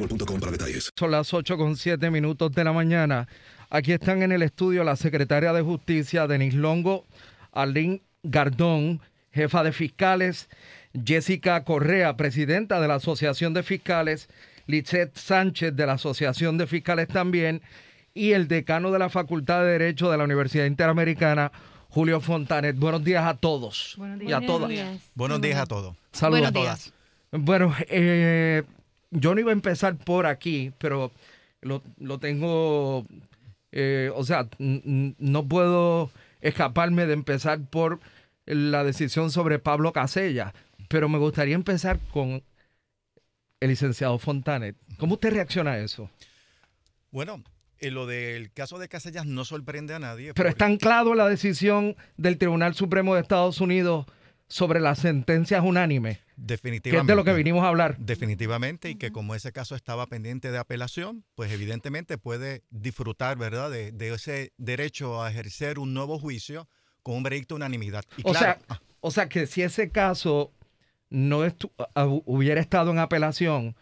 boostmobile.com para detalles. Son las 8 con 7 minutos de la mañana. Aquí están en el estudio la secretaria de Justicia, Denis Longo, Arlene Gardón, jefa de fiscales, Jessica Correa, presidenta de la Asociación de Fiscales, Lizeth Sánchez de la Asociación de Fiscales también, y el decano de la Facultad de Derecho de la Universidad Interamericana, Julio Fontanet. Buenos días a todos y a todas. Buenos días a todos. Saludos Buenos a todas. Bueno, eh, yo no iba a empezar por aquí, pero lo, lo tengo, eh, o sea, no puedo escaparme de empezar por la decisión sobre Pablo Casella, pero me gustaría empezar con el licenciado Fontanet. ¿Cómo usted reacciona a eso? Bueno, eh, lo del caso de Casellas no sorprende a nadie. Pero está anclado en la decisión del Tribunal Supremo de Estados Unidos sobre las sentencias unánimes, que Definitivamente. es de lo que vinimos a hablar. Definitivamente, y que como ese caso estaba pendiente de apelación, pues evidentemente puede disfrutar, ¿verdad?, de, de ese derecho a ejercer un nuevo juicio con un veredicto de unanimidad. Y O claro, sea, o sea que si ese caso no estu- hubiera estado en apelación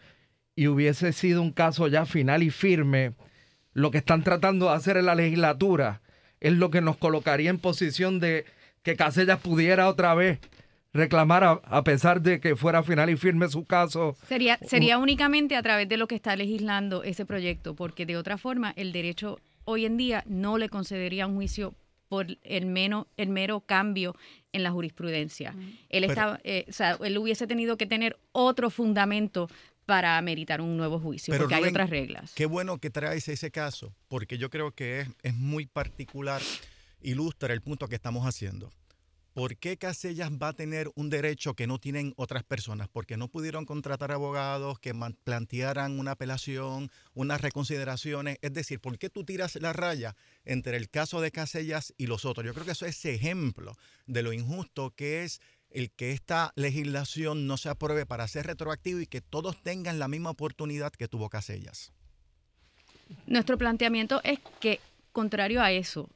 y hubiese sido un caso ya final y firme, lo que están tratando de hacer en la legislatura es lo que nos colocaría en posición de que Casellas pudiera otra vez reclamar a, a pesar de que fuera final y firme su caso. Sería, sería únicamente a través de lo que está legislando ese proyecto, porque de otra forma el derecho hoy en día no le concedería un juicio por el, meno, el mero cambio en la jurisprudencia. Él, Pero- estaba, eh, o sea, él hubiese tenido que tener otro fundamento para ameritar un nuevo juicio, Pero, porque hay otras reglas. Qué bueno que traes ese caso, porque yo creo que es, es muy particular, ilustra el punto que estamos haciendo. ¿Por qué Casellas va a tener un derecho que no tienen otras personas? Porque no pudieron contratar abogados que plantearan una apelación, unas reconsideraciones. Es decir, ¿por qué tú tiras la raya entre el caso de Casellas y los otros? Yo creo que eso es ejemplo de lo injusto que es el que esta legislación no se apruebe para ser retroactivo y que todos tengan la misma oportunidad que tuvo Casellas. Nuestro planteamiento es que, contrario a eso,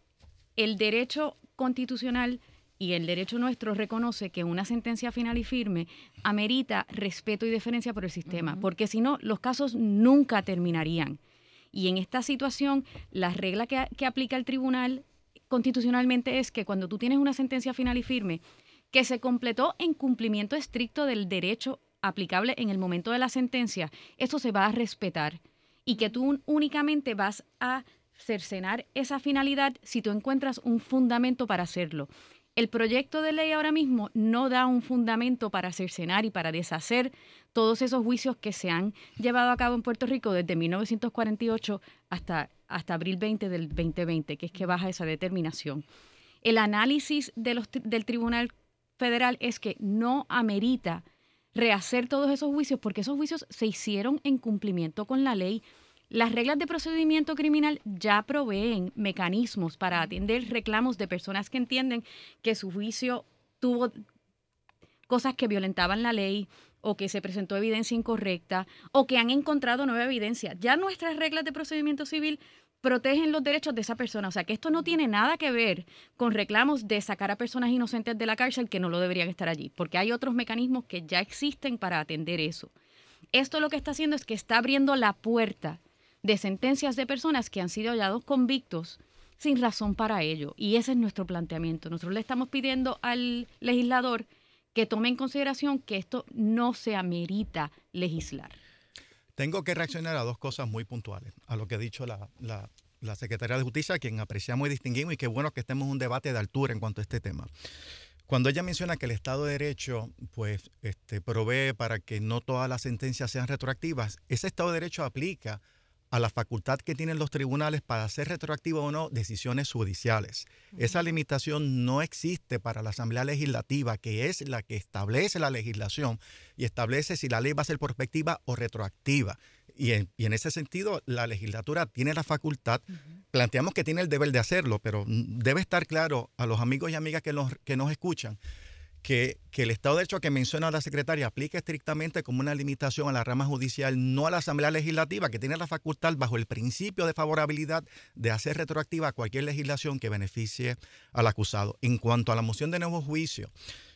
el derecho constitucional y el derecho nuestro reconoce que una sentencia final y firme amerita respeto y deferencia por el sistema, porque si no, los casos nunca terminarían. Y en esta situación, la regla que, que aplica el tribunal constitucionalmente es que cuando tú tienes una sentencia final y firme que se completó en cumplimiento estricto del derecho aplicable en el momento de la sentencia, esto se va a respetar y que tú únicamente vas a cercenar esa finalidad si tú encuentras un fundamento para hacerlo. El proyecto de ley ahora mismo no da un fundamento para cercenar y para deshacer todos esos juicios que se han llevado a cabo en Puerto Rico desde 1948 hasta, hasta abril 20 del 2020, que es que baja esa determinación. El análisis del Tribunal Federal es que no amerita rehacer todos esos juicios porque esos juicios se hicieron en cumplimiento con la ley. Las reglas de procedimiento criminal ya proveen mecanismos para atender reclamos de personas que entienden que su juicio tuvo cosas que violentaban la ley o que se presentó evidencia incorrecta o que han encontrado nueva evidencia. Ya nuestras reglas de procedimiento civil protegen los derechos de esa persona. O sea, que esto no tiene nada que ver con reclamos de sacar a personas inocentes de la cárcel que no lo deberían estar allí, porque hay otros mecanismos que ya existen para atender eso. Esto lo que está haciendo es que está abriendo la puerta de sentencias de personas que han sido hallados convictos sin razón para ello. Y ese es nuestro planteamiento. Nosotros le estamos pidiendo al legislador que tome en consideración que esto no se amerita legislar. Tengo que reaccionar a dos cosas muy puntuales, a lo que ha dicho la, la, Secretaría de Justicia, a quien apreciamos y distinguimos, y qué bueno que estemos en un debate de altura en cuanto a este tema. Cuando ella menciona que el Estado de Derecho pues, este, provee para que no todas las sentencias sean retroactivas, ese Estado de Derecho aplica a la facultad que tienen los tribunales para hacer retroactivas o no decisiones judiciales. Esa limitación no existe para la Asamblea Legislativa, que es la que establece la legislación y establece si la ley va a ser prospectiva o retroactiva. Y en, ese sentido, la legislatura tiene la facultad, planteamos que tiene el deber de hacerlo, pero debe estar claro a los amigos y amigas que que nos escuchan que, el Estado de Derecho que menciona la secretaria aplique estrictamente como una limitación a la rama judicial, no a la Asamblea Legislativa, que tiene la facultad bajo el principio de favorabilidad de hacer retroactiva cualquier legislación que beneficie al acusado. En cuanto a la moción de nuevo juicio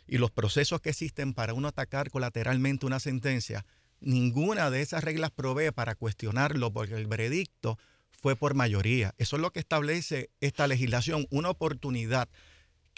y los procesos que existen para uno atacar colateralmente una sentencia, ninguna de esas reglas provee para cuestionarlo porque el veredicto fue por mayoría. Eso es lo que establece esta legislación, una oportunidad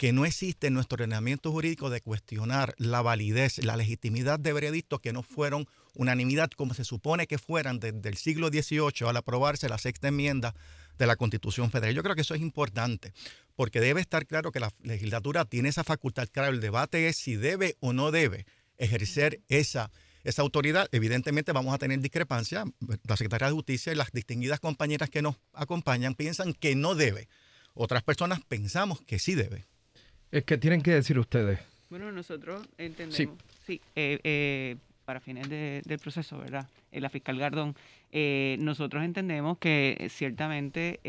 que no existe en nuestro ordenamiento jurídico de cuestionar la validez, la legitimidad de veredictos que no fueron unanimidad como se supone que fueran desde el siglo XVIII al aprobarse la sexta enmienda de la Constitución Federal. Yo creo que eso es importante, porque debe estar claro que la legislatura tiene esa facultad. Claro, el debate es si debe o no debe ejercer esa, esa autoridad. Evidentemente vamos a tener discrepancia. La Secretaría de Justicia y las distinguidas compañeras que nos acompañan piensan que no debe. Otras personas pensamos que sí debe. Es que tienen que decir ustedes. Bueno, nosotros entendemos, sí, eh, eh, para fines del proceso, ¿verdad? Eh, la fiscal Gardón, nosotros entendemos que ciertamente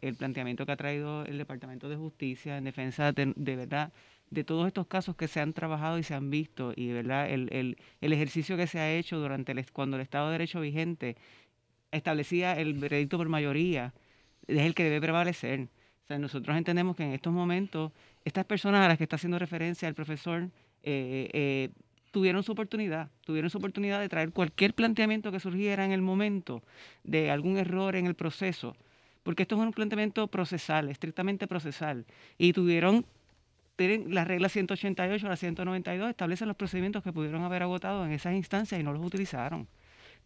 el planteamiento que ha traído el Departamento de Justicia en defensa de, verdad de todos estos casos que se han trabajado y se han visto y verdad el, el, el ejercicio que se ha hecho durante el, cuando el Estado de Derecho vigente establecía el veredicto por mayoría es el que debe prevalecer. O sea, nosotros entendemos que en estos momentos estas personas a las que está haciendo referencia el profesor eh, eh, tuvieron su oportunidad, tuvieron su oportunidad de traer cualquier planteamiento que surgiera en el momento de algún error en el proceso, porque esto es un planteamiento procesal, estrictamente procesal, y tuvieron tienen las reglas 188 a la 192 establecen los procedimientos que pudieron haber agotado en esas instancias y no los utilizaron.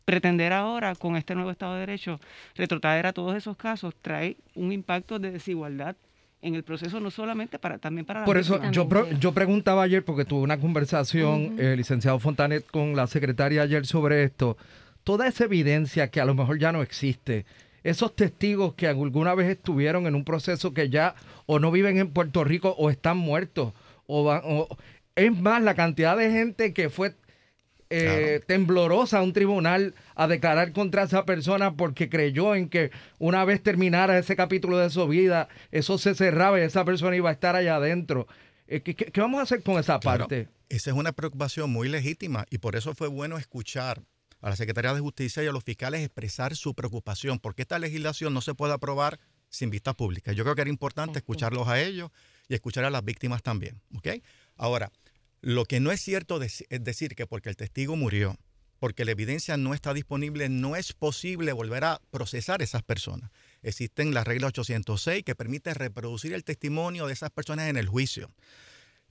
Pretender ahora, con este nuevo Estado de Derecho, retrotraer a todos esos casos trae un impacto de desigualdad en el proceso no solamente para también para por eso yo yo preguntaba ayer porque tuve una conversación el licenciado Fontanet con la secretaria ayer sobre esto. Toda esa evidencia que a lo mejor ya no existe esos testigos que alguna vez estuvieron en un proceso que ya o no viven en Puerto Rico o están muertos o, o es más la cantidad de gente que fue eh, temblorosa a un tribunal a declarar contra esa persona porque creyó en que una vez terminara ese capítulo de su vida, eso se cerraba y esa persona iba a estar allá adentro. Eh, ¿qué, vamos a hacer con esa parte? Esa es una preocupación muy legítima y por eso fue bueno escuchar a la Secretaría de Justicia y a los fiscales expresar su preocupación, porque esta legislación no se puede aprobar sin vista pública. Yo creo que era importante escucharlos a ellos y escuchar a las víctimas también. Ahora, lo que no es cierto es decir que porque el testigo murió, porque la evidencia no está disponible, no es posible volver a procesar esas personas. Existen las reglas 806 que permite reproducir el testimonio de esas personas en el juicio.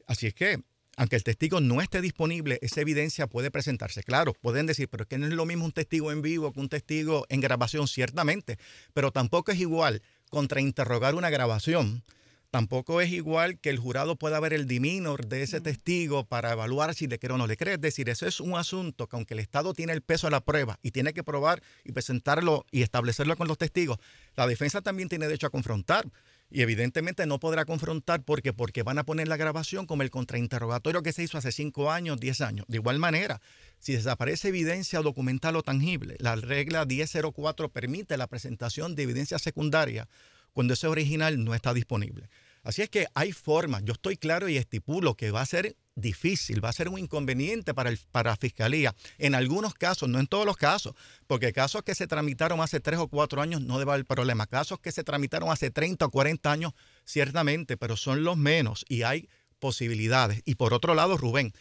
Así es que, aunque el testigo no esté disponible, esa evidencia puede presentarse. Claro, pueden decir, pero es que no es lo mismo un testigo en vivo que un testigo en grabación, ciertamente, pero tampoco es igual contrainterrogar una grabación Tampoco es igual que el jurado pueda ver el diminor de ese testigo para evaluar si le cree o no le cree. Es decir, eso es un asunto que aunque el Estado tiene el peso de la prueba y tiene que probar y presentarlo y establecerlo con los testigos, la defensa también tiene derecho a confrontar. Y evidentemente no podrá confrontar porque, porque van a poner la grabación como el contrainterrogatorio que se hizo hace cinco años, 10 años. De igual manera, si desaparece evidencia documental o tangible, la regla 1004 permite la presentación de evidencia secundaria cuando ese original no está disponible. Así es que hay formas, yo estoy claro y estipulo que va a ser difícil, va a ser un inconveniente para, el, para la fiscalía. En algunos casos, no en todos los casos, porque casos que se tramitaron hace tres o cuatro años no debe haber problema. Casos que se tramitaron hace 30 o 40 años, ciertamente, pero son los menos y hay posibilidades. Y por otro lado, Rubén,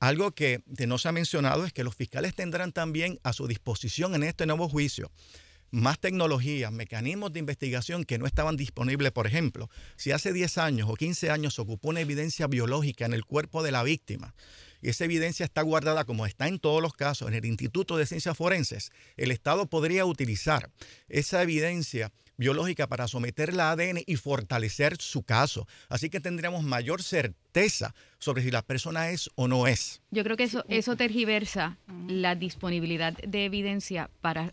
algo que, no se ha mencionado es que los fiscales tendrán también a su disposición en este nuevo juicio más tecnología, mecanismos de investigación que no estaban disponibles. Por ejemplo, si hace 10 años o 15 años se ocupó una evidencia biológica en el cuerpo de la víctima, y esa evidencia está guardada como está en todos los casos en el Instituto de Ciencias Forenses, el Estado podría utilizar esa evidencia biológica para someter la ADN y fortalecer su caso. Así que tendríamos mayor certeza sobre si la persona es o no es. Yo creo que eso, eso tergiversa la disponibilidad de evidencia para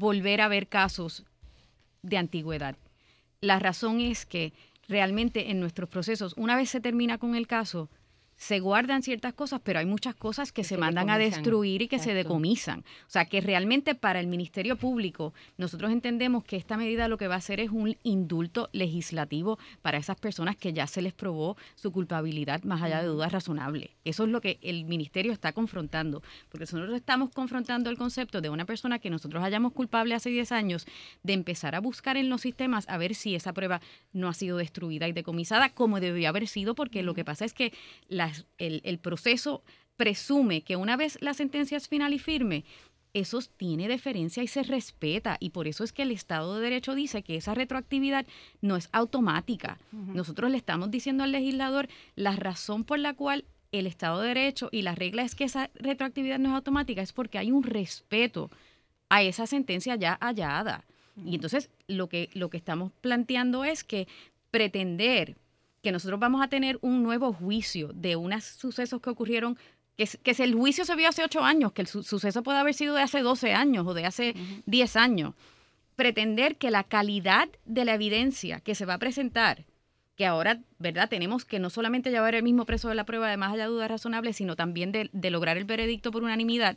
volver a ver casos de antigüedad. La razón es que realmente en nuestros procesos, una vez se termina con el caso, se guardan ciertas cosas, pero hay muchas cosas que, se, mandan a destruir y que se decomisan. O sea, que realmente para el Ministerio Público, nosotros entendemos que esta medida lo que va a hacer es un indulto legislativo para esas personas que ya se les probó su culpabilidad más allá de dudas razonables. Eso es lo que el Ministerio está confrontando, porque nosotros estamos confrontando el concepto de una persona que nosotros hayamos culpable hace 10 años, de empezar a buscar en los sistemas a ver si esa prueba no ha sido destruida y decomisada como debió haber sido, porque lo que pasa es que la el, proceso presume que una vez la sentencia es final y firme, eso tiene deferencia y se respeta. Y por eso es que el Estado de Derecho dice que esa retroactividad no es automática. Nosotros le estamos diciendo al legislador la razón por la cual el Estado de Derecho y la regla es que esa retroactividad no es automática es porque hay un respeto a esa sentencia ya hallada. Y entonces lo que, lo que estamos planteando es que pretender que nosotros vamos a tener un nuevo juicio de unos sucesos que ocurrieron, que, que si el juicio se vio hace ocho años, que el suceso puede haber sido de hace 12 años o de hace 10 años. Pretender que la calidad de la evidencia que se va a presentar, que ahora, ¿verdad? Tenemos que no solamente llevar el mismo preso de la prueba de más allá de dudas razonables, sino también de, lograr el veredicto por unanimidad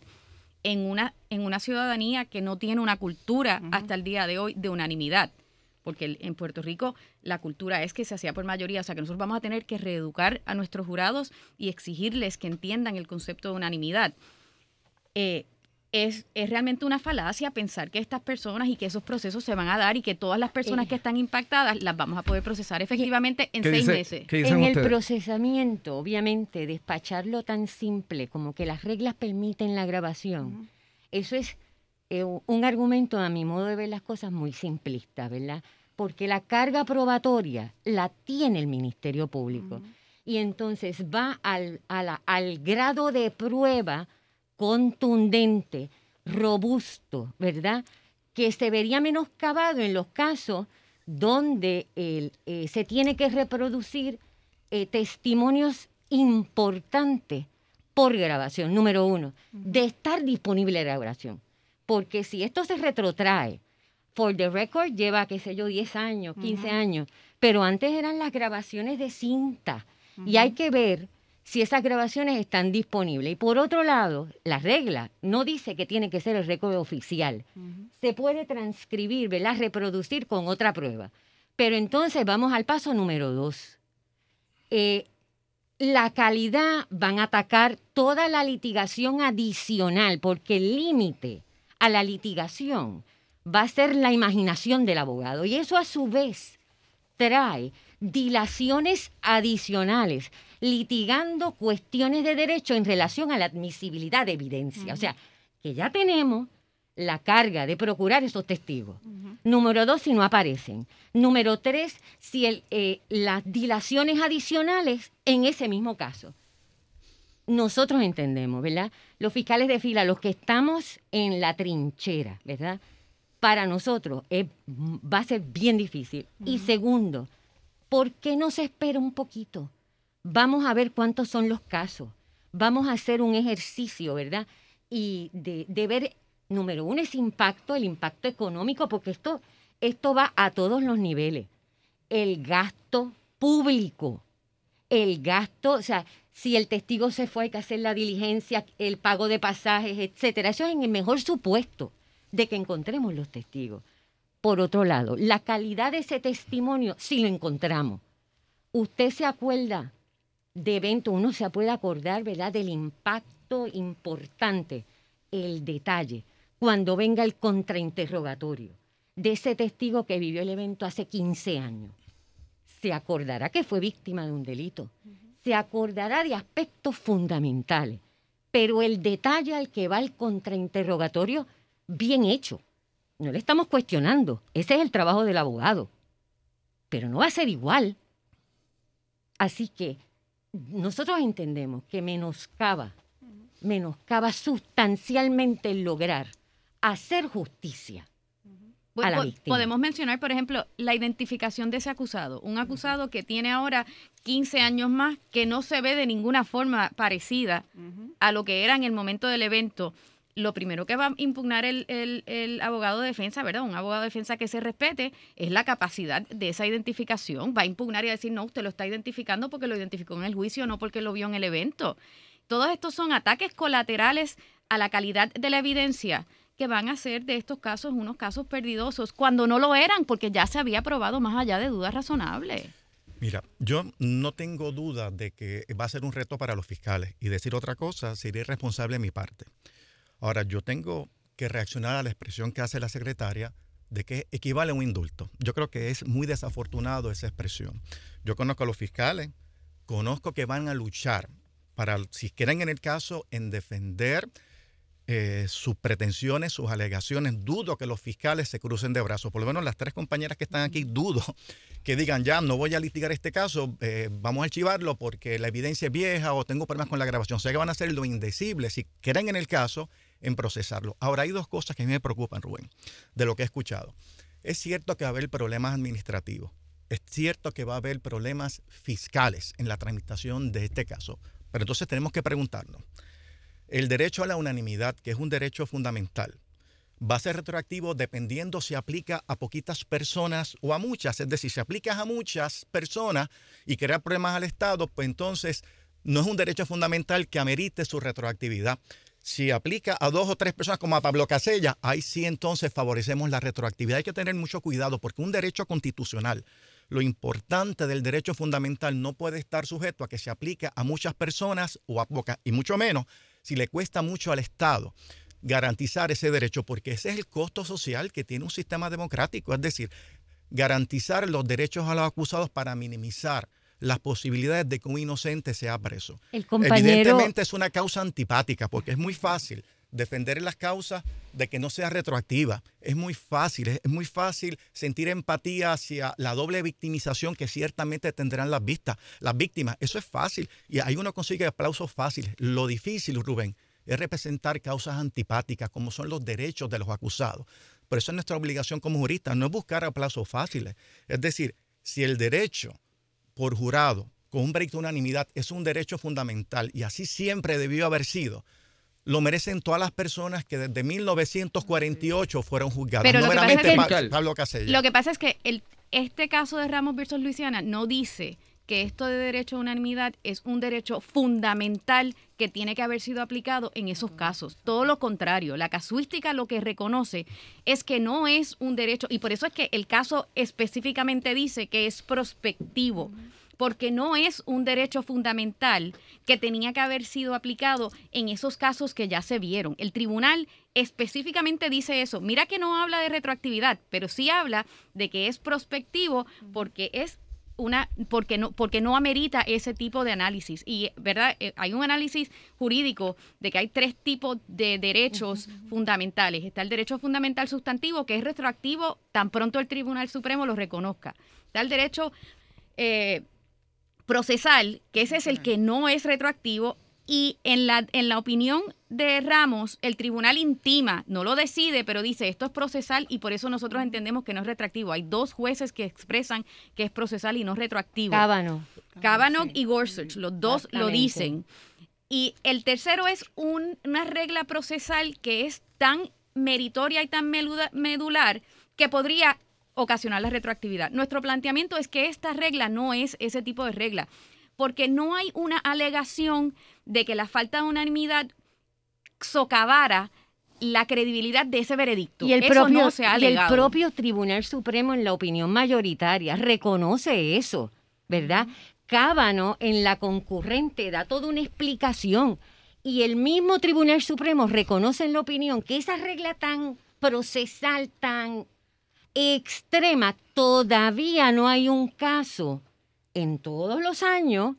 en una, en una ciudadanía que no tiene una cultura hasta el día de hoy de unanimidad porque en Puerto Rico la cultura es que se hacía por mayoría, o sea que nosotros vamos a tener que reeducar a nuestros jurados y exigirles que entiendan el concepto de unanimidad. Eh, es, es, realmente una falacia pensar que estas personas y que esos procesos se van a dar y que todas las personas que están impactadas las vamos a poder procesar efectivamente en seis meses. En el procesamiento, obviamente, despacharlo tan simple como que las reglas permiten la grabación, eso es eh, un argumento, a mi modo de ver las cosas, muy simplista, ¿verdad? Porque la carga probatoria la tiene el Ministerio Público. Y entonces va al, al grado de prueba contundente, robusto, ¿verdad? Que se vería menoscabado en los casos donde eh, se tiene que reproducir eh, testimonios importantes por grabación, número uno, de estar disponible la grabación. Porque si esto se retrotrae, For the Record lleva, qué sé yo, 10 años, 15 años, pero antes eran las grabaciones de cinta. Y hay que ver si esas grabaciones están disponibles. Y por otro lado, la regla no dice que tiene que ser el récord oficial. Se puede transcribir, ¿verdad? Reproducir con otra prueba. Pero entonces vamos al paso número dos. Eh, la calidad van a atacar toda la litigación adicional, porque el límite a la litigación va a ser la imaginación del abogado. Y eso a su vez trae dilaciones adicionales, litigando cuestiones de derecho en relación a la admisibilidad de evidencia. O sea, que ya tenemos la carga de procurar esos testigos. Número dos, si no aparecen. Número tres, si el, eh, las dilaciones adicionales en ese mismo caso nosotros entendemos, ¿verdad? Los fiscales de fila, los que estamos en la trinchera, ¿verdad? Para nosotros va a ser bien difícil. Y segundo, ¿por qué no se espera un poquito? Vamos a ver cuántos son los casos. Vamos a hacer un ejercicio, ¿verdad? Y de, de ver, número uno, ese impacto, el impacto económico, porque esto, esto va a todos los niveles. el gasto público. El gasto, o sea, si el testigo se fue, hay que hacer la diligencia, el pago de pasajes, etcétera. Eso es en el mejor supuesto de que encontremos los testigos. Por otro lado, la calidad de ese testimonio, si lo encontramos. Usted se acuerda de evento, uno se puede acordar, ¿verdad?, del impacto importante, el detalle, cuando venga el contrainterrogatorio de ese testigo que vivió el evento hace 15 años. Se acordará que fue víctima de un delito se acordará de aspectos fundamentales, pero el detalle al que va el contrainterrogatorio, bien hecho. No le estamos cuestionando, ese es el trabajo del abogado, pero no va a ser igual. Así que nosotros entendemos que menoscaba, menoscaba sustancialmente lograr hacer justicia Podemos mencionar, por ejemplo, la identificación de ese acusado. Un acusado que tiene ahora 15 años más, que no se ve de ninguna forma parecida a lo que era en el momento del evento. Lo primero que va a impugnar el, el, abogado de defensa, ¿verdad? Un abogado de defensa que se respete, es la capacidad de esa identificación. Va a impugnar y a decir, no, usted lo está identificando porque lo identificó en el juicio, no porque lo vio en el evento. Todos estos son ataques colaterales a la calidad de la evidencia que van a ser de estos casos unos casos perdidosos, cuando no lo eran, porque ya se había probado más allá de dudas razonables. Mira, yo no tengo duda de que va a ser un reto para los fiscales y decir otra cosa sería irresponsable de mi parte. Ahora, yo tengo que reaccionar a la expresión que hace la secretaria de que equivale a un indulto. Yo creo que es muy desafortunado esa expresión. Yo conozco a los fiscales, conozco que van a luchar para, si quieren en el caso, en defender eh, sus pretensiones, sus alegaciones. Dudo que los fiscales se crucen de brazos. Por lo menos las tres compañeras que están aquí, dudo que digan, ya no voy a litigar este caso, eh, vamos a archivarlo porque la evidencia es vieja o tengo problemas con la grabación. O sea que van a hacer lo indecible, si creen en el caso, en procesarlo. Ahora, hay dos cosas que a mí me preocupan, Rubén, de lo que he escuchado. Es cierto que va a haber problemas administrativos. Es cierto que va a haber problemas fiscales en la tramitación de este caso. Pero entonces tenemos que preguntarnos, el derecho a la unanimidad, que es un derecho fundamental, va a ser retroactivo dependiendo si aplica a poquitas personas o a muchas. Es decir, si aplicas a muchas personas y crea problemas al Estado, pues entonces no es un derecho fundamental que amerite su retroactividad. Si aplica a dos o tres personas como a Pablo Casella, ahí sí entonces favorecemos la retroactividad. Hay que tener mucho cuidado porque un derecho constitucional, lo importante del derecho fundamental no puede estar sujeto a que se aplique a muchas personas o a pocas, y mucho menos si le cuesta mucho al Estado garantizar ese derecho, porque ese es el costo social que tiene un sistema democrático, es decir, garantizar los derechos a los acusados para minimizar las posibilidades de que un inocente sea preso. Evidentemente es una causa antipática, porque es muy fácil defender las causas de que no sea retroactiva. Es muy fácil, es muy fácil sentir empatía hacia la doble victimización que ciertamente tendrán las, vistas, las víctimas. Eso es fácil y ahí uno consigue aplausos fáciles. Lo difícil, Rubén, es representar causas antipáticas como son los derechos de los acusados. Por eso es nuestra obligación como juristas, no es buscar aplausos fáciles. Es decir, si el derecho por jurado con un break de unanimidad es un derecho fundamental y así siempre debió haber sido, lo merecen todas las personas que desde 1948 fueron juzgadas. Pero no lo, que pasa es que, Pablo Casella. lo que pasa es que el, este caso de Ramos versus Luisiana no dice que esto de derecho a unanimidad es un derecho fundamental que tiene que haber sido aplicado en esos casos. Todo lo contrario, la casuística lo que reconoce es que no es un derecho, y por eso es que el caso específicamente dice que es prospectivo porque no es un derecho fundamental que tenía que haber sido aplicado en esos casos que ya se vieron. El tribunal específicamente dice eso. Mira que no habla de retroactividad, pero sí habla de que es prospectivo porque es una porque no porque no amerita ese tipo de análisis. Y verdad eh, hay un análisis jurídico de que hay tres tipos de derechos fundamentales. Está el derecho fundamental sustantivo que es retroactivo tan pronto el Tribunal Supremo lo reconozca. Está el derecho eh, procesal, que ese es el que no es retroactivo, y en la, en la opinión de Ramos, el tribunal intima, no lo decide, pero dice esto es procesal y por eso nosotros entendemos que no es retroactivo. Hay dos jueces que expresan que es procesal y no retroactivo. Cábano. Cábano y Gorsuch, los dos lo dicen. Y el tercero es una regla procesal que es tan meritoria y tan medular que podría ocasionar la retroactividad. Nuestro planteamiento es que esta regla no es ese tipo de regla, porque no hay una alegación de que la falta de unanimidad socavara la credibilidad de ese veredicto. Y el, Eso propio, no se ha y el propio Tribunal Supremo en la opinión mayoritaria reconoce eso, ¿verdad? Cábano en la concurrente da toda una explicación y el mismo Tribunal Supremo reconoce en la opinión que esa regla tan procesal, tan extrema, todavía no hay un caso en todos los años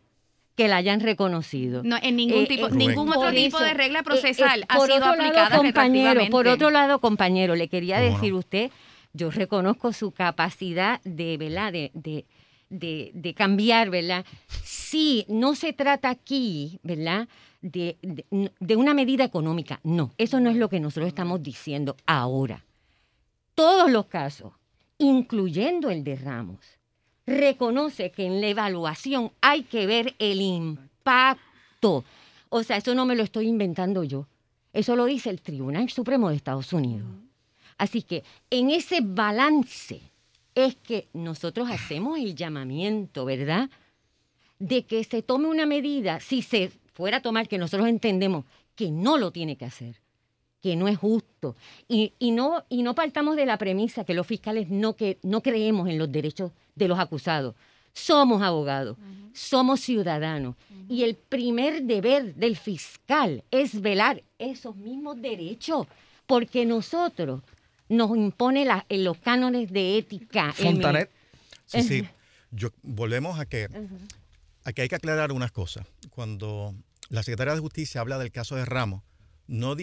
que la hayan reconocido. No, en ningún tipo- ningún otro tipo de regla eh, procesal ha sido otro lado, aplicada compañero, Por otro lado, compañero, le quería ¿Cómo no? decir usted, yo reconozco su capacidad de, ¿verdad? De, de, de, de cambiar, ¿verdad? Sí, no se trata aquí, ¿verdad? De, de, de una medida económica. No, eso no es lo que nosotros estamos diciendo ahora. Todos los casos, incluyendo el de Ramos, reconoce que en la evaluación hay que ver el impacto. O sea, eso no me lo estoy inventando yo. Eso lo dice el Tribunal Supremo de Estados Unidos. Así que en ese balance es que nosotros hacemos el llamamiento, ¿verdad? De que se tome una medida, si se fuera a tomar, que nosotros entendemos que no lo tiene que hacer, que no es justo. Y, y no, y no partamos de la premisa que los fiscales no, que, no creemos en los derechos de los acusados. Somos abogados, somos ciudadanos. Y el primer deber del fiscal es velar esos mismos derechos, porque nosotros nos impone la- en los cánones de ética. Fontanet. Sí, sí. Yo, volvemos a que, a que hay que aclarar unas cosas. Cuando la Secretaría de Justicia habla del caso de Ramos, no,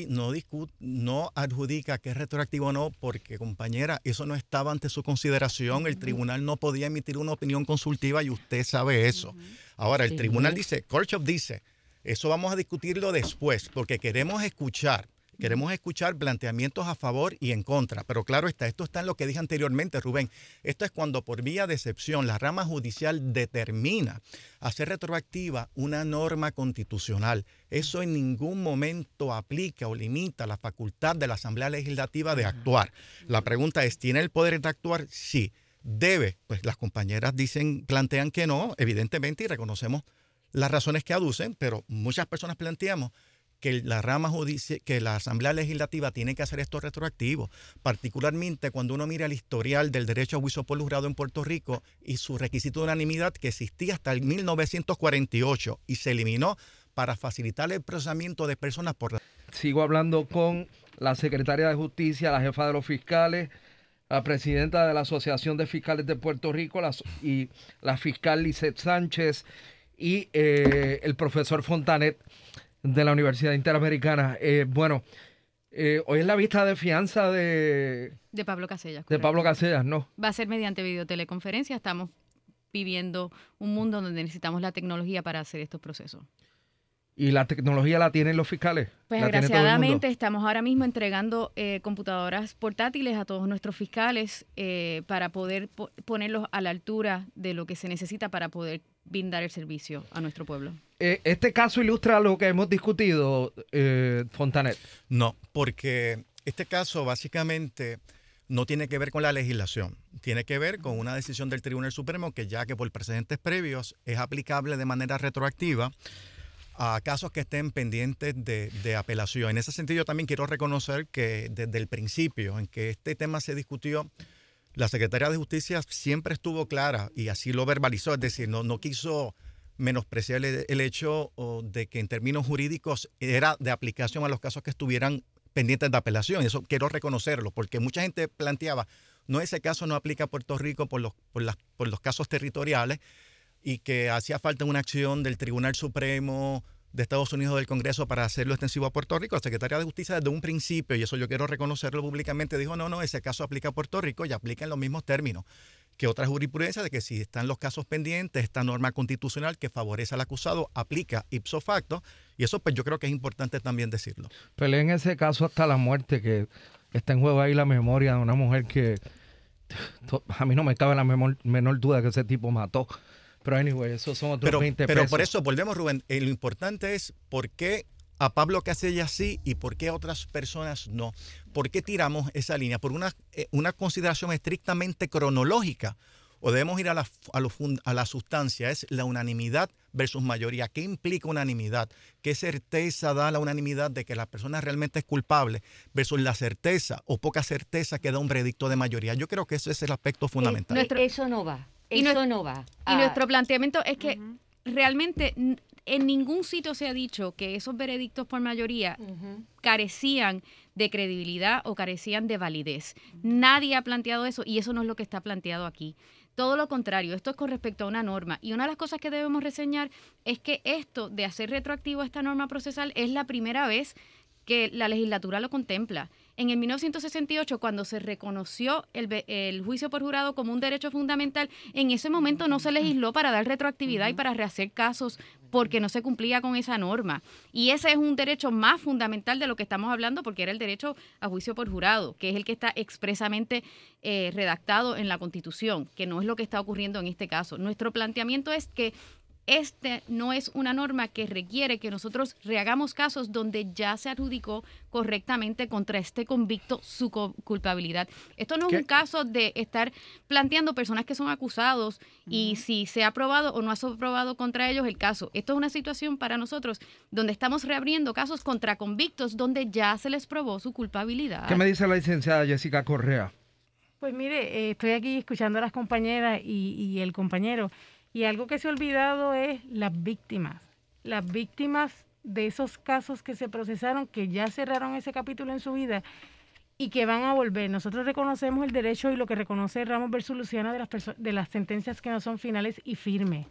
no, adjudica que es retroactivo o no, porque, compañera, eso no estaba ante su consideración. El tribunal no podía emitir una opinión consultiva y usted sabe eso. Ahora, el tribunal dice, Korchov dice, eso vamos a discutirlo después, porque queremos escuchar. Queremos escuchar planteamientos a favor y en contra. Pero claro está, esto está en lo que dije anteriormente, Rubén. Esto es cuando por vía de excepción la rama judicial determina hacer retroactiva una norma constitucional. Eso en ningún momento aplica o limita la facultad de la Asamblea Legislativa de actuar. La pregunta es, ¿tiene el poder de actuar? Sí. ¿Debe? Pues las compañeras dicen, plantean que no, evidentemente, y reconocemos las razones que aducen, pero muchas personas planteamos que la rama judicial, que la Asamblea Legislativa tiene que hacer esto retroactivo, particularmente cuando uno mira el historial del derecho a juicio por jurado en Puerto Rico y su requisito de unanimidad que existía hasta el 1948 y se eliminó para facilitar el procesamiento de personas por Sigo hablando con la secretaria de Justicia, la jefa de los fiscales, la presidenta de la Asociación de Fiscales de Puerto Rico y la fiscal Lizeth Sánchez y eh, el profesor Fontanet de la Universidad Interamericana. Eh, bueno, eh, hoy es la vista de fianza de, De Pablo Casellas. de. Pablo Casellas, ¿no? Va a ser mediante videoteleconferencia. Estamos viviendo un mundo donde necesitamos la tecnología para hacer estos procesos. Y la tecnología la tienen los fiscales. Pues agraciadamente estamos ahora mismo entregando eh, computadoras portátiles a todos nuestros fiscales eh, para poder po- ponerlos a la altura de lo que se necesita para poder brindar el servicio a nuestro pueblo. Eh, este caso ilustra lo que hemos discutido, eh, Fontanet. No, porque este caso básicamente no tiene que ver con la legislación, tiene que ver con una decisión del Tribunal Supremo que ya que por precedentes previos es aplicable de manera retroactiva a casos que estén pendientes de, de apelación. En ese sentido, yo también quiero reconocer que desde el principio en que este tema se discutió, la Secretaría de Justicia siempre estuvo clara y así lo verbalizó, es decir, no, no quiso menospreciar el, hecho de que en términos jurídicos era de aplicación a los casos que estuvieran pendientes de apelación. Eso quiero reconocerlo, porque mucha gente planteaba, no, ese caso no aplica a Puerto Rico por los, por las, por los casos territoriales y que hacía falta una acción del Tribunal Supremo de Estados Unidos del Congreso para hacerlo extensivo a Puerto Rico. La Secretaría de Justicia desde un principio, y eso yo quiero reconocerlo públicamente, dijo, no, no, ese caso aplica a Puerto Rico y aplica en los mismos términos que otra jurisprudencia de que si están los casos pendientes, esta norma constitucional que favorece al acusado aplica ipso facto, y eso pues yo creo que es importante también decirlo. Peleé en ese caso hasta la muerte, que está en juego ahí la memoria de una mujer que a mí no me cabe la menor, menor duda que ese tipo mató. Pero anyway, esos son otros Pero, 20 pero pesos. por eso volvemos, Rubén. eh, lo importante es por qué a Pablo Casella sí y por qué a otras personas no? ¿Por qué tiramos esa línea? ¿Por una, eh, una consideración estrictamente cronológica? ¿O debemos ir a la, a, a la sustancia? Es la unanimidad versus mayoría. ¿Qué implica unanimidad? ¿Qué certeza da la unanimidad de que la persona realmente es culpable versus la certeza o poca certeza que da un veredicto de mayoría? Yo creo que ese es el aspecto fundamental. eso no va. Eso no va. Y nuestro planteamiento es que realmente en ningún sitio se ha dicho que esos veredictos por mayoría carecían de credibilidad o carecían de validez. Nadie ha planteado eso y eso no es lo que está planteado aquí. Todo lo contrario, esto es con respecto a una norma. Y una de las cosas que debemos reseñar es que esto de hacer retroactivo esta norma procesal es la primera vez que la legislatura lo contempla. En el 1968, cuando se reconoció el, juicio por jurado como un derecho fundamental, en ese momento no se legisló para dar retroactividad y para rehacer casos porque no se cumplía con esa norma. Y ese es un derecho más fundamental de lo que estamos hablando porque era el derecho a juicio por jurado, que es el que está expresamente eh, redactado en la Constitución, que no es lo que está ocurriendo en este caso. Nuestro planteamiento es que este no es una norma que requiere que nosotros rehagamos casos donde ya se adjudicó correctamente contra este convicto su culpabilidad. Esto no es un caso de estar planteando personas que son acusados y si se ha aprobado o no ha aprobado contra ellos el caso. Esto es una situación para nosotros donde estamos reabriendo casos contra convictos donde ya se les probó su culpabilidad. ¿Qué me dice la licenciada Jessica Correa? Pues mire, eh, estoy aquí escuchando a las compañeras y, y el compañero. Y algo que se ha olvidado es las víctimas. Las víctimas de esos casos que se procesaron, que ya cerraron ese capítulo en su vida y que van a volver. Nosotros reconocemos el derecho y lo que reconoce Ramos versus Luciana de las, de las sentencias que no son finales y firmes.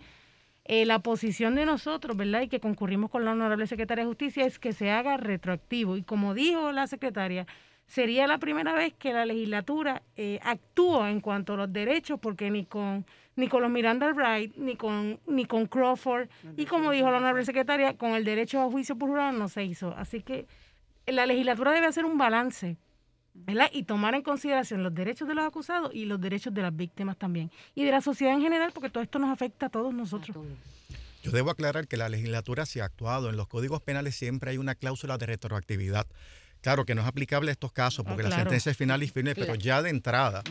Eh, la posición de nosotros, ¿verdad? Y que concurrimos con la honorable secretaria de Justicia es que se haga retroactivo. Y como dijo la secretaria, sería la primera vez que la legislatura eh, actúa en cuanto a los derechos, porque ni con ni con los Miranda Wright, ni con, ni con Crawford, y como dijo la honorable secretaria, con el derecho a juicio por jurado no se hizo. Así que la legislatura debe hacer un balance, ¿verdad? Y tomar en consideración los derechos de los acusados y los derechos de las víctimas también. Y de la sociedad en general, porque todo esto nos afecta a todos nosotros. Yo debo aclarar que la legislatura se ha actuado. En los códigos penales siempre hay una cláusula de retroactividad. Claro que no es aplicable a estos casos porque la sentencia es final y firme, pero ya de entrada,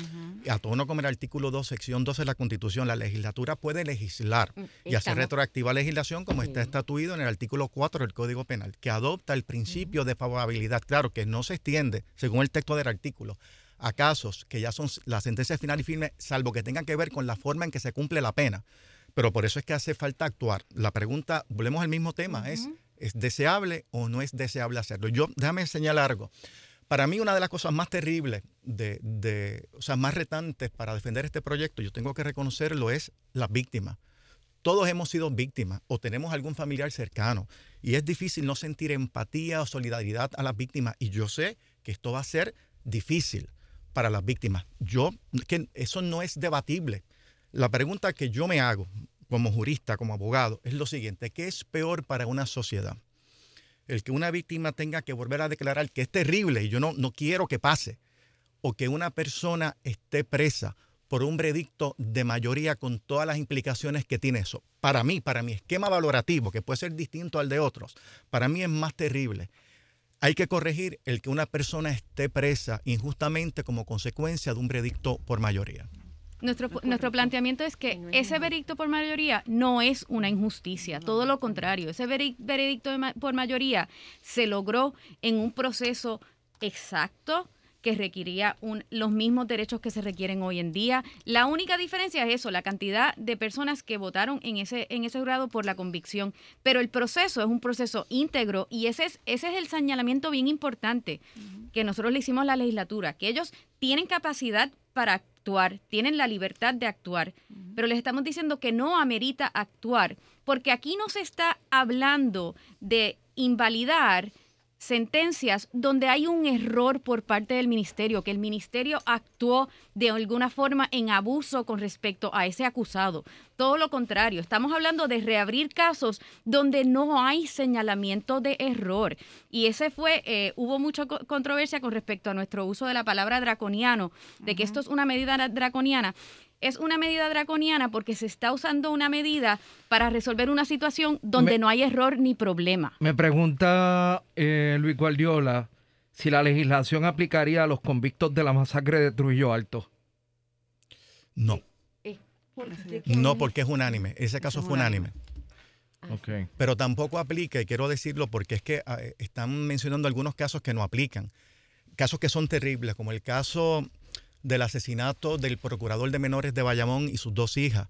a tono como el artículo 2, sección 12 de la Constitución, la legislatura puede legislar mm, y hacer retroactiva legislación como está estatuido en el artículo 4 del Código Penal, que adopta el principio de favorabilidad. Claro que no se extiende, según el texto del artículo, a casos que ya son la sentencia final y firme, salvo que tengan que ver con la forma en que se cumple la pena. Pero por eso es que hace falta actuar. La pregunta, volvemos al mismo tema, es ¿Es deseable o no es deseable hacerlo? Yo, déjame señalar algo. Para mí, una de las cosas más terribles, de, o sea, más retantes para defender este proyecto, yo tengo que reconocerlo, es las víctimas. Todos hemos sido víctimas o tenemos algún familiar cercano y es difícil no sentir empatía o solidaridad a las víctimas. Y yo sé que esto va a ser difícil para las víctimas. Yo, que eso no es debatible. La pregunta que yo me hago, como jurista, como abogado, es lo siguiente, ¿qué es peor para una sociedad? El que una víctima tenga que volver a declarar que es terrible y yo no, no quiero que pase, o que una persona esté presa por un veredicto de mayoría con todas las implicaciones que tiene eso. Para mí, para mi esquema valorativo, que puede ser distinto al de otros, para mí es más terrible. Hay que corregir el que una persona esté presa injustamente como consecuencia de un veredicto por mayoría. Nuestro, nuestro planteamiento es que ese veredicto por mayoría no es una injusticia, todo lo contrario. Ese veredicto por mayoría se logró en un proceso exacto, que requería un, los mismos derechos que se requieren hoy en día. La única diferencia es eso, la cantidad de personas que votaron en ese, en ese grado por la convicción. Pero el proceso es un proceso íntegro y ese es, ese es el señalamiento bien importante que nosotros le hicimos a la legislatura, que ellos tienen capacidad para actuar, tienen la libertad de actuar, pero les estamos diciendo que no amerita actuar, porque aquí no se está hablando de invalidar sentencias donde hay un error por parte del ministerio, que el ministerio actuó de alguna forma en abuso con respecto a ese acusado. Todo lo contrario, estamos hablando de reabrir casos donde no hay señalamiento de error. Y ese fue, eh, hubo mucha controversia con respecto a nuestro uso de la palabra draconiano, de que esto es una medida draconiana. Es una medida draconiana porque se está usando una medida para resolver una situación donde no hay error ni problema. Me pregunta eh, Luis Guardiola si la legislación aplicaría a los convictos de la masacre de Trujillo Alto. No. No, porque es unánime. Ese caso fue unánime. Okay. Pero tampoco aplica, y quiero decirlo porque es que ah, están mencionando algunos casos que no aplican. Casos que son terribles, como el caso del asesinato del procurador de menores de Bayamón y sus dos hijas.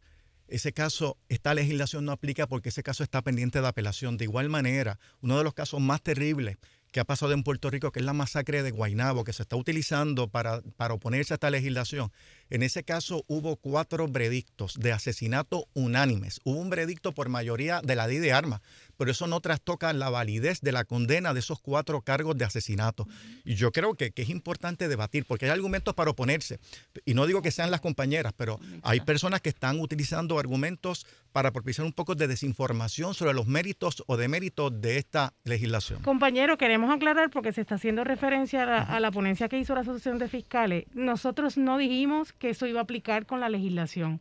Ese caso, esta legislación no aplica porque ese caso está pendiente de apelación. De igual manera, uno de los casos más terribles que ha pasado en Puerto Rico, que es la masacre de Guainabo, que se está utilizando para, para oponerse a esta legislación. En ese caso hubo cuatro veredictos de asesinato unánimes. Hubo un veredicto por mayoría de la ley de armas, pero eso no trastoca la validez de la condena de esos cuatro cargos de asesinato. Y yo creo que, es importante debatir, porque hay argumentos para oponerse. Y no digo que sean las compañeras, pero hay personas que están utilizando argumentos para propiciar un poco de desinformación sobre los méritos o deméritos de esta legislación. Compañero, queremos aclarar porque se está haciendo referencia a la ponencia que hizo la Asociación de Fiscales. Nosotros no dijimos que eso iba a aplicar con la legislación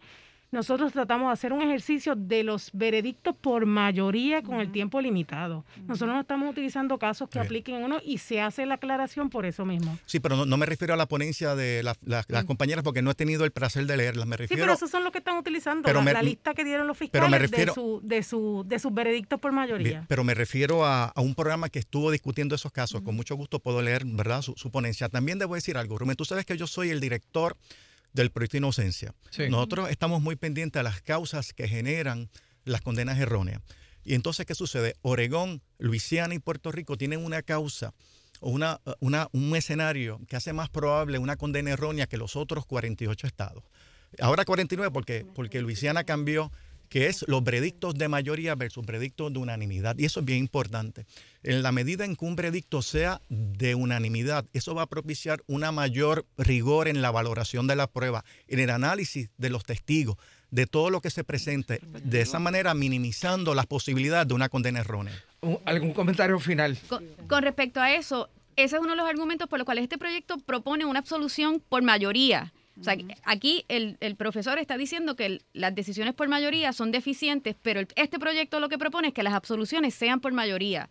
nosotros tratamos de hacer un ejercicio de los veredictos por mayoría con el tiempo limitado. Nosotros no estamos utilizando casos que apliquen en uno y se hace la aclaración por eso mismo. Sí, pero no, me refiero a la ponencia de las compañeras porque no he tenido el placer de leerlas. Me refiero, sí, pero esos son los que están utilizando, la, lista que dieron los fiscales de, su, de, su, de sus veredictos por mayoría. pero me refiero a, un programa que estuvo discutiendo esos casos. Con mucho gusto puedo leer ¿verdad? Su, su ponencia. También debo decir algo, Rubén, tú sabes que yo soy el director del proyecto de inocencia. Nosotros estamos muy pendientes a las causas que generan las condenas erróneas. Y entonces, ¿qué sucede? Oregón, Luisiana y Puerto Rico tienen una causa o una, una, un escenario que hace más probable una condena errónea que los otros 48 estados. Ahora 49 porque, porque Luisiana cambió que es los veredictos de mayoría versus veredictos de unanimidad. Y eso es bien importante. En la medida en que un veredicto sea de unanimidad, eso va a propiciar una mayor rigor en la valoración de la prueba, en el análisis de los testigos, de todo lo que se presente, de esa manera minimizando las posibilidades de una condena errónea. ¿Algún comentario final? Con, respecto a eso, ese es uno de los argumentos por los cuales este proyecto propone una absolución por mayoría. O sea, aquí el, profesor está diciendo que las decisiones por mayoría son deficientes, pero este proyecto lo que propone es que las absoluciones sean por mayoría.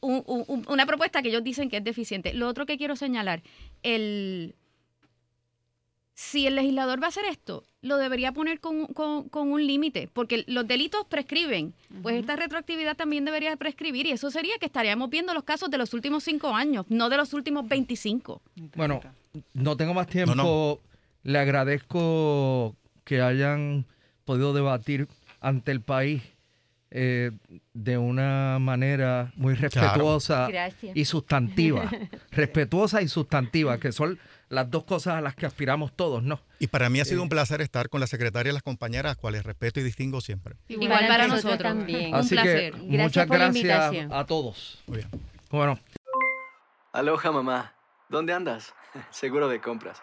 una propuesta que ellos dicen que es deficiente. Lo otro que quiero señalar, el, si el legislador va a hacer esto, lo debería poner con, un límite, porque los delitos prescriben. Pues esta retroactividad también debería prescribir y eso sería que estaríamos viendo los casos de los últimos cinco años, no de los últimos 25. Bueno, no tengo más tiempo. Le agradezco que hayan podido debatir ante el país eh, de una manera muy respetuosa y sustantiva. respetuosa y sustantiva, que son las dos cosas a las que aspiramos todos, ¿no? Y para mí ha sido un placer estar con la secretaria y las compañeras, a las cuales respeto y distingo siempre. Igual, para nosotros. También. Así un placer. que muchas gracias a todos. Muy bien. Bueno. Aloha, mamá. ¿Dónde andas? Seguro de compras.